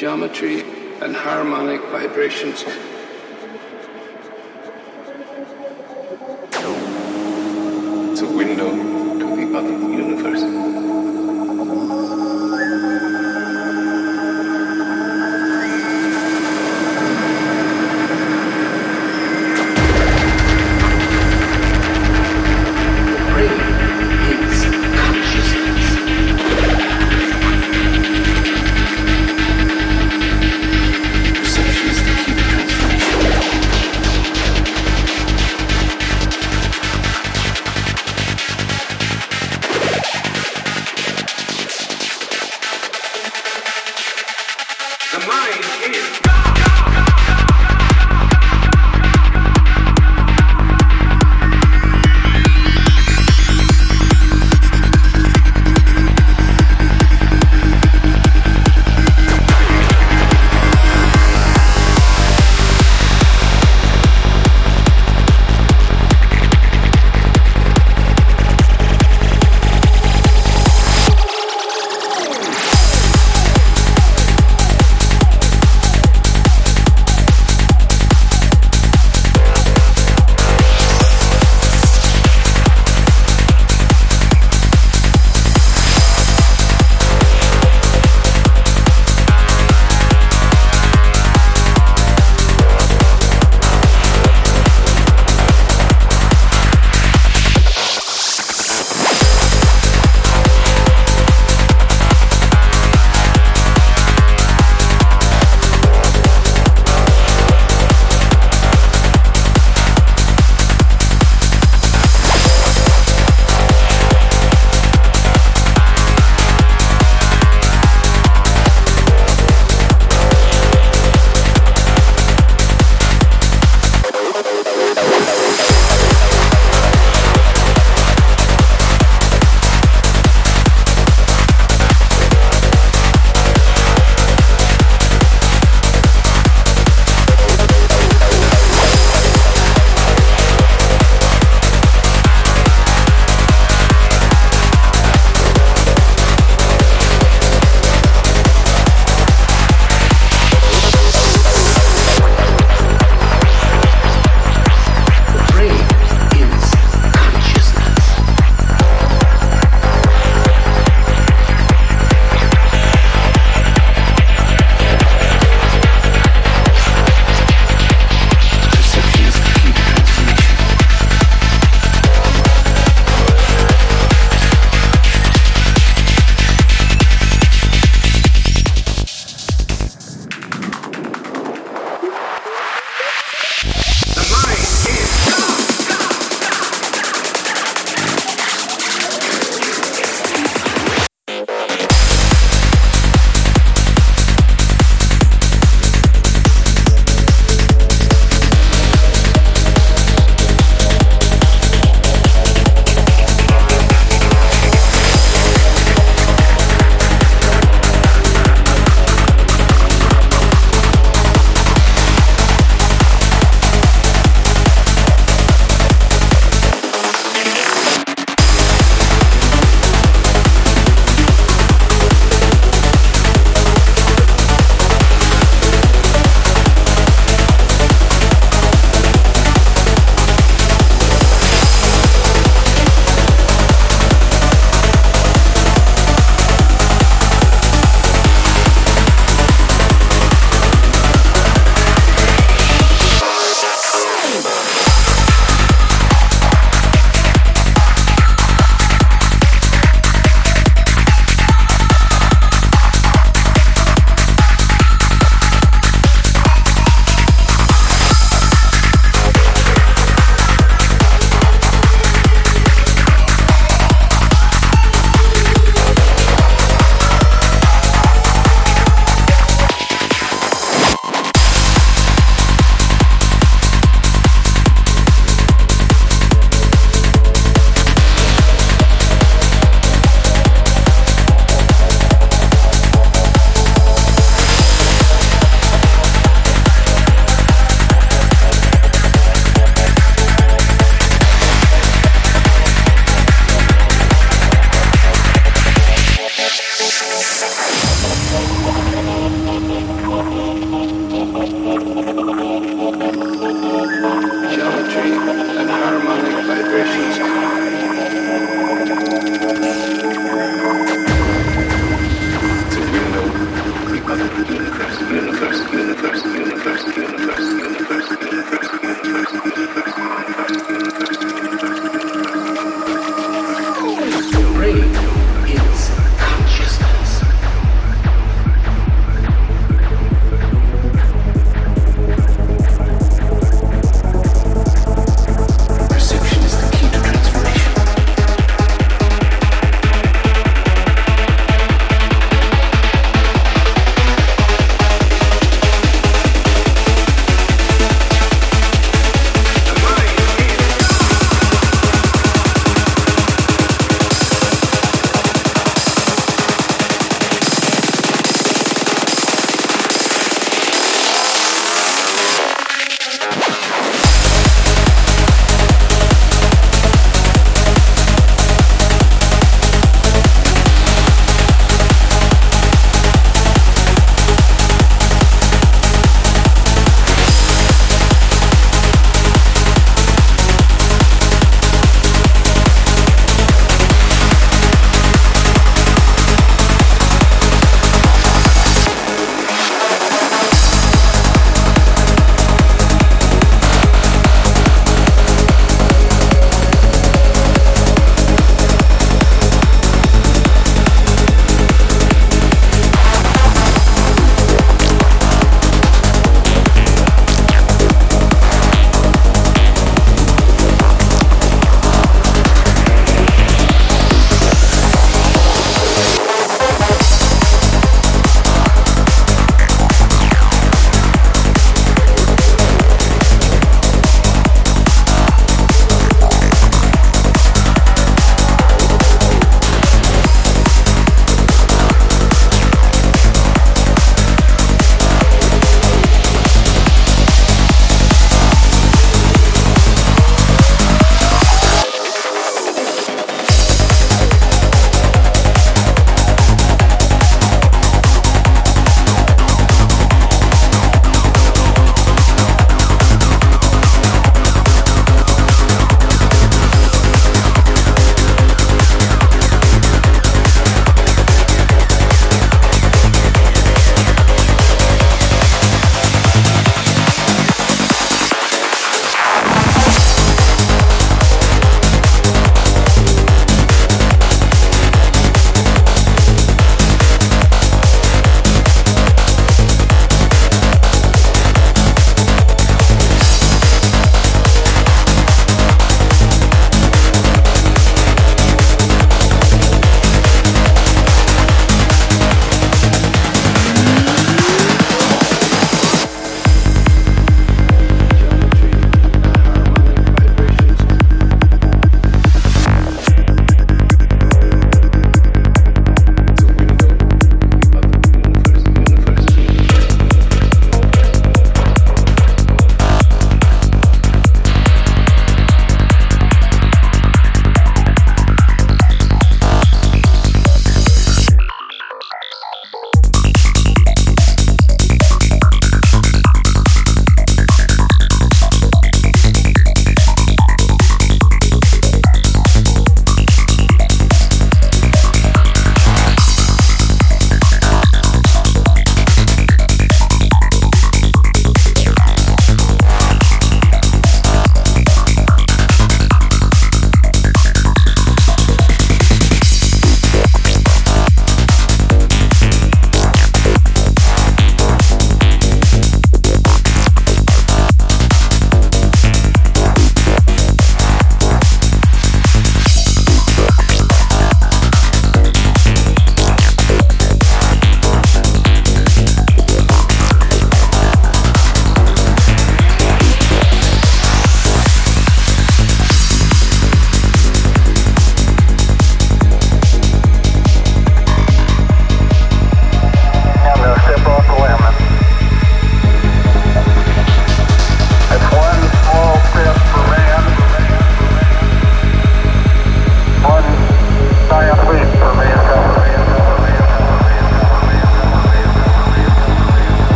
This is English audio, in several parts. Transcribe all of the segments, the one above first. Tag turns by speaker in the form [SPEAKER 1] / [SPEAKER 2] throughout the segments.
[SPEAKER 1] geometry and harmonic vibrations.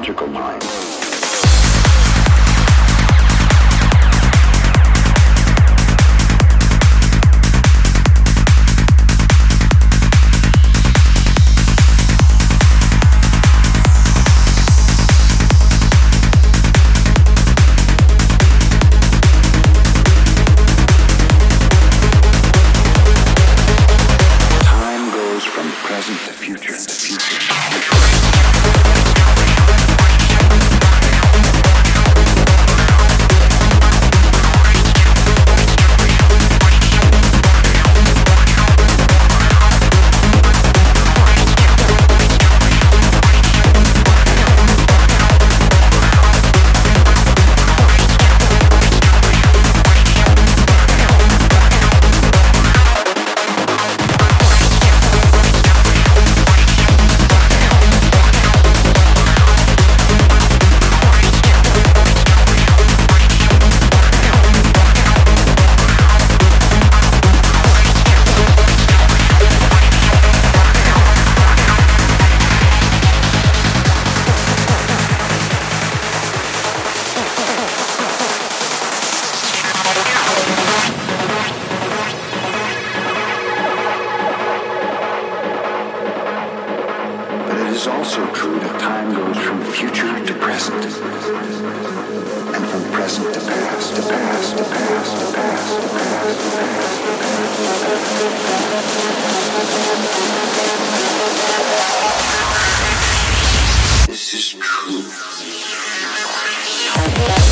[SPEAKER 2] Logical mind.
[SPEAKER 3] Yeah.